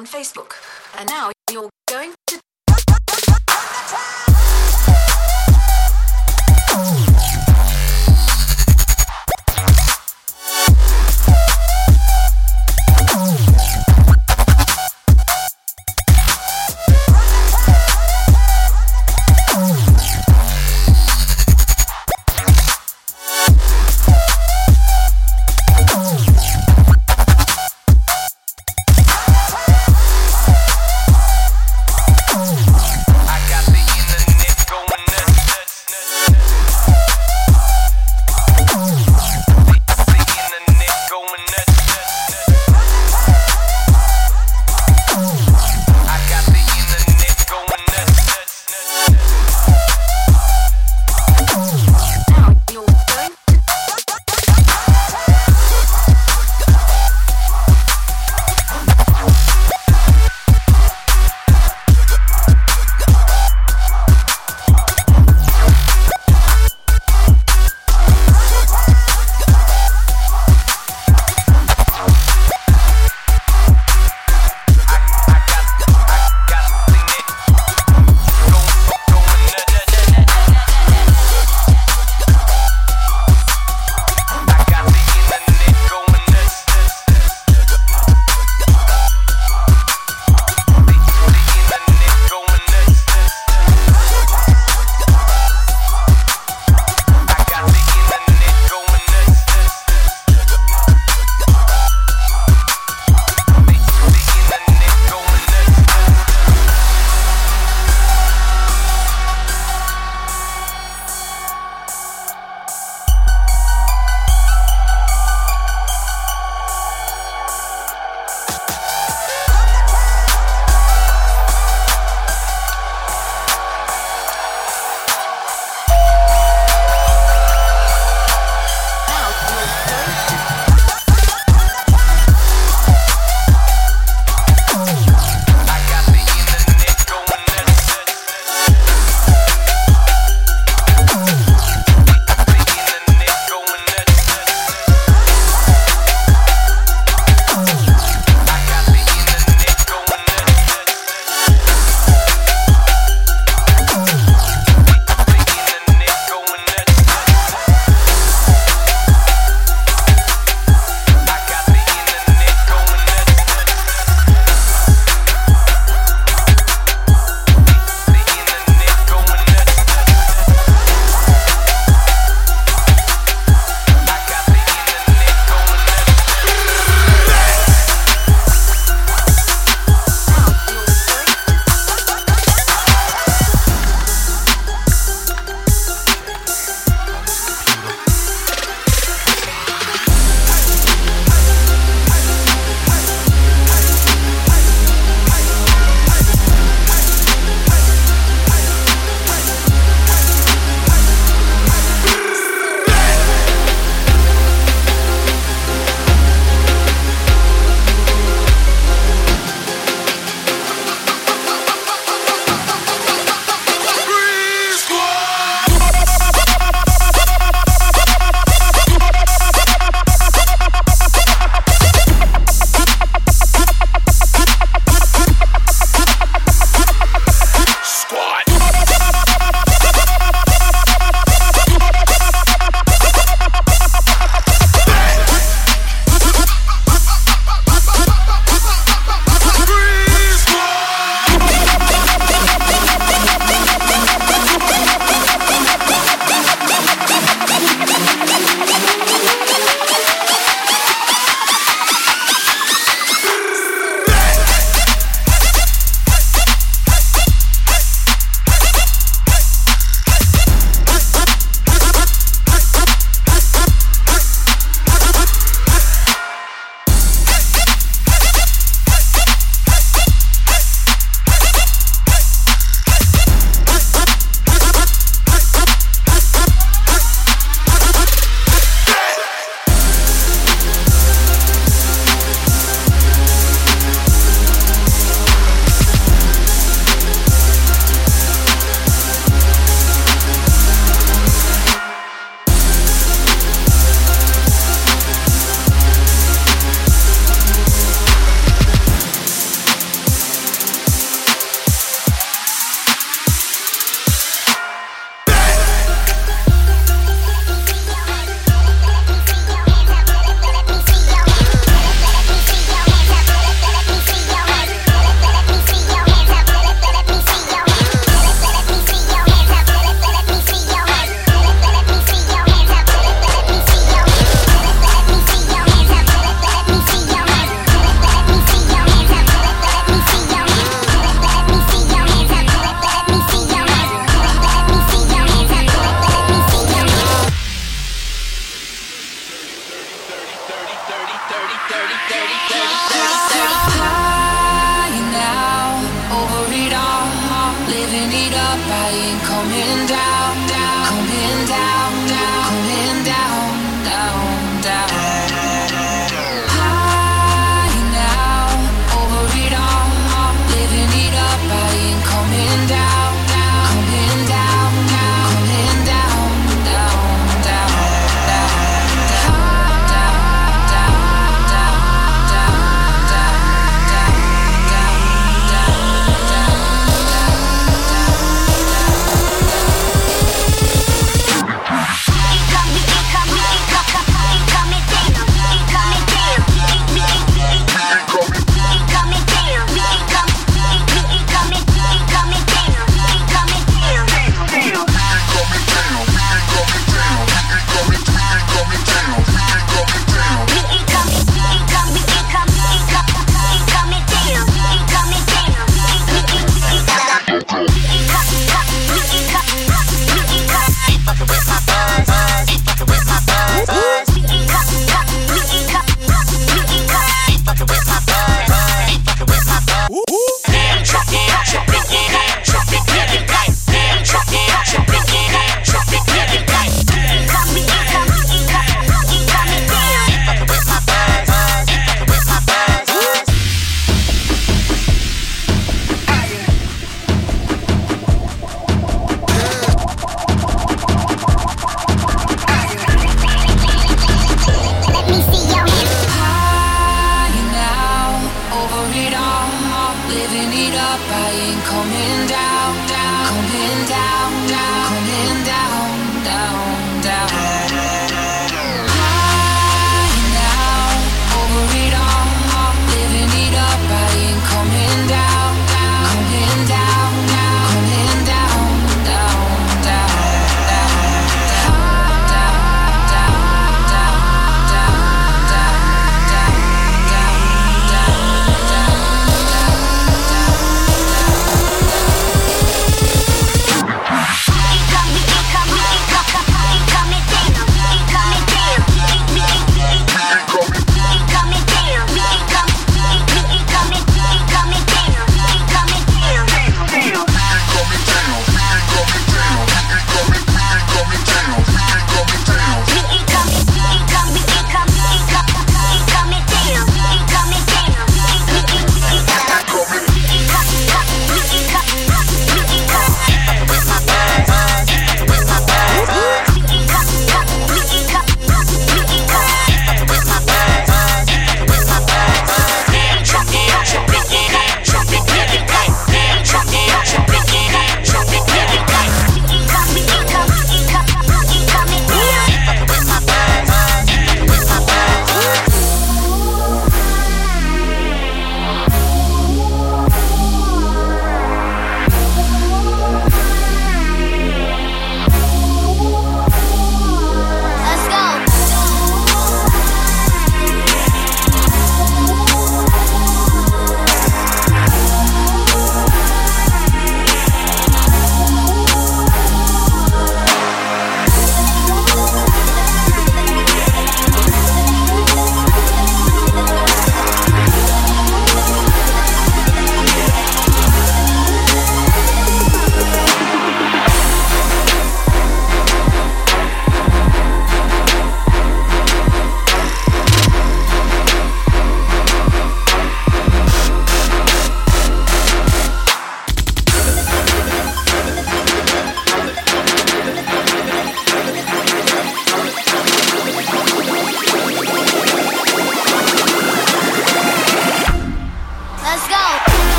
on Facebook. And now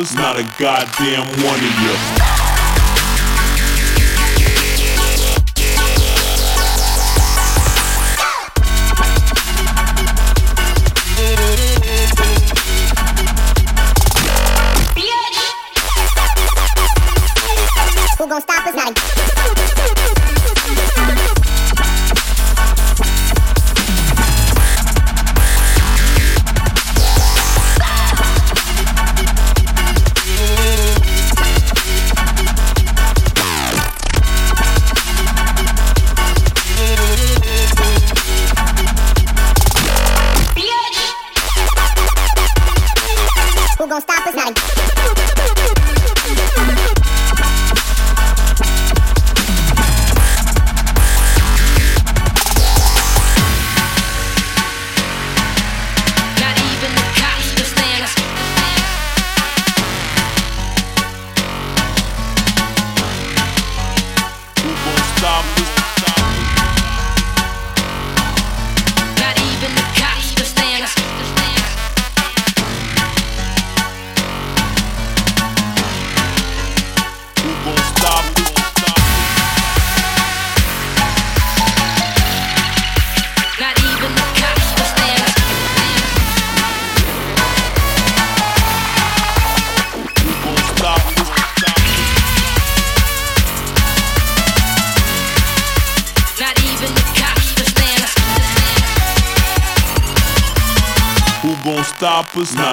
It's not a goddamn one of you.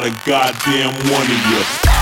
a goddamn one of you.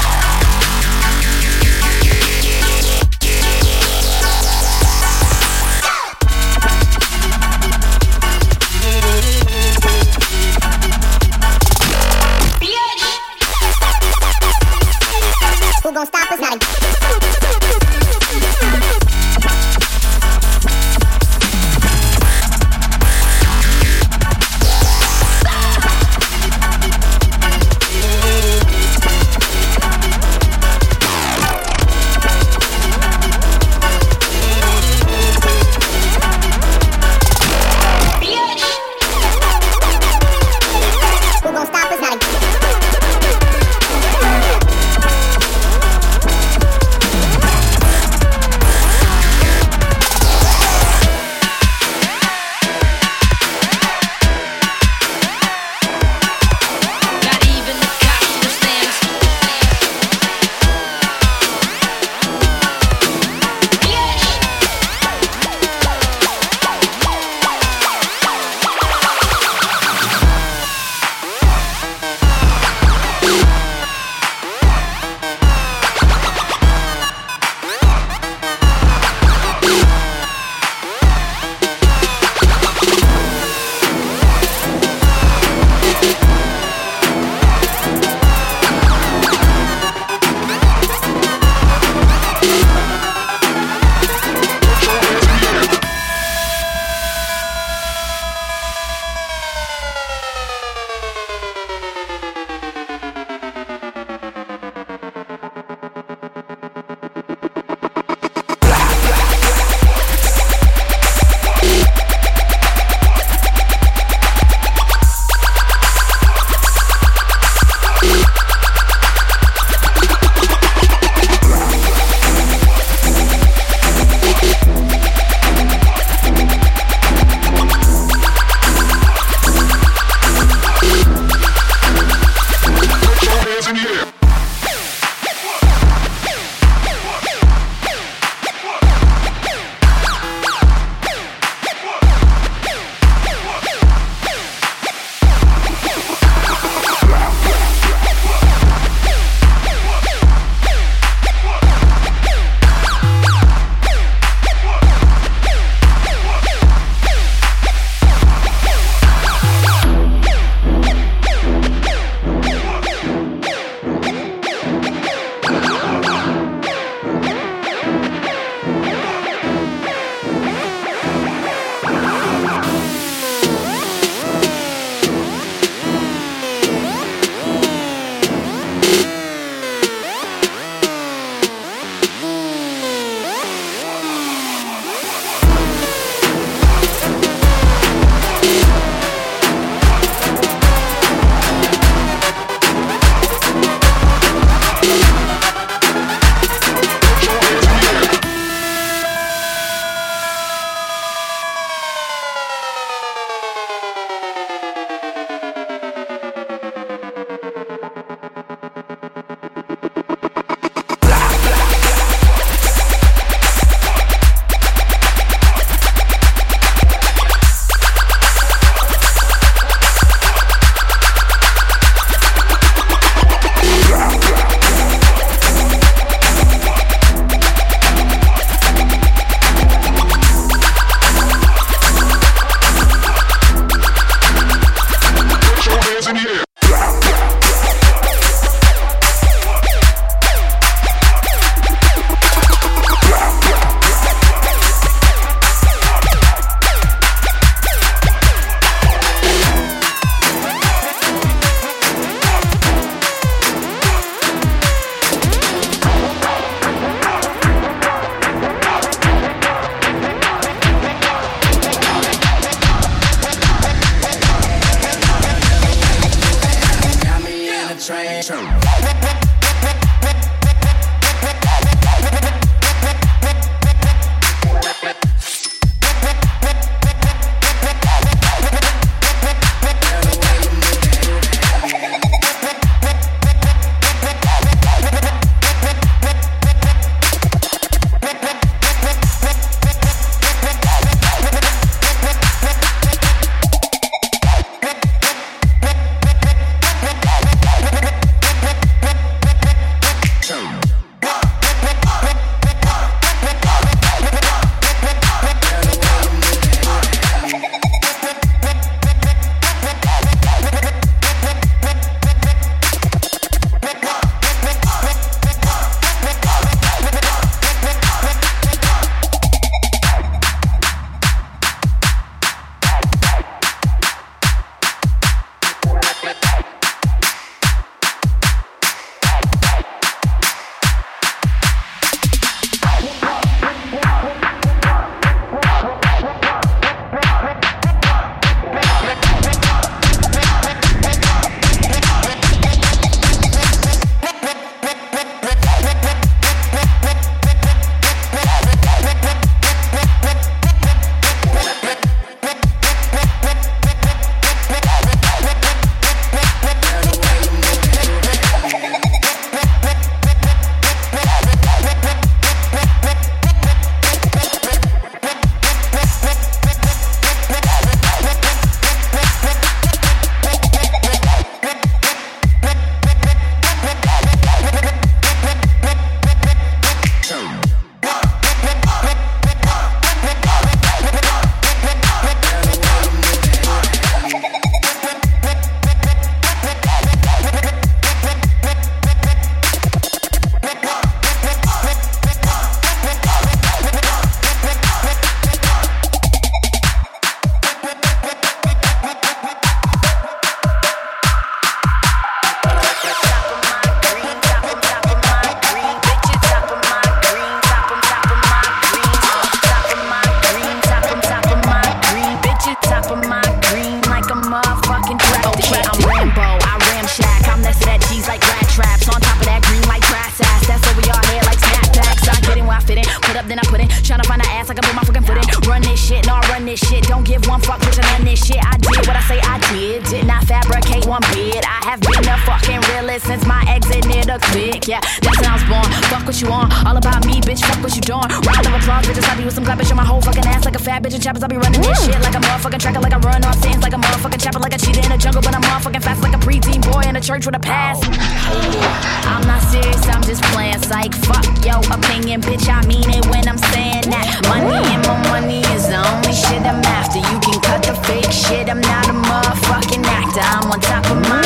Fabricate one bit. I have been a fucking realist since my exit near the click. Yeah, that's when I was born. Fuck what you want. All about me, bitch. Fuck what you doing. Round of applause, bitches. I be with some clap, bitch. On my whole fucking ass like a fat bitch. And choppers, I be running this shit like a motherfucking tracker, like I run on scenes, like a motherfucking chopper, like a cheetah in a jungle. But I'm motherfucking fast like a preteen boy in a church with a pass. Oh. I'm not serious, I'm just playing psych. Fuck your opinion, bitch. I mean it when I'm saying that. Money and my money is the only shit I'm after. You can cut the fake shit, I'm not a motherfucking actor. I'm on top of my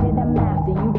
I'm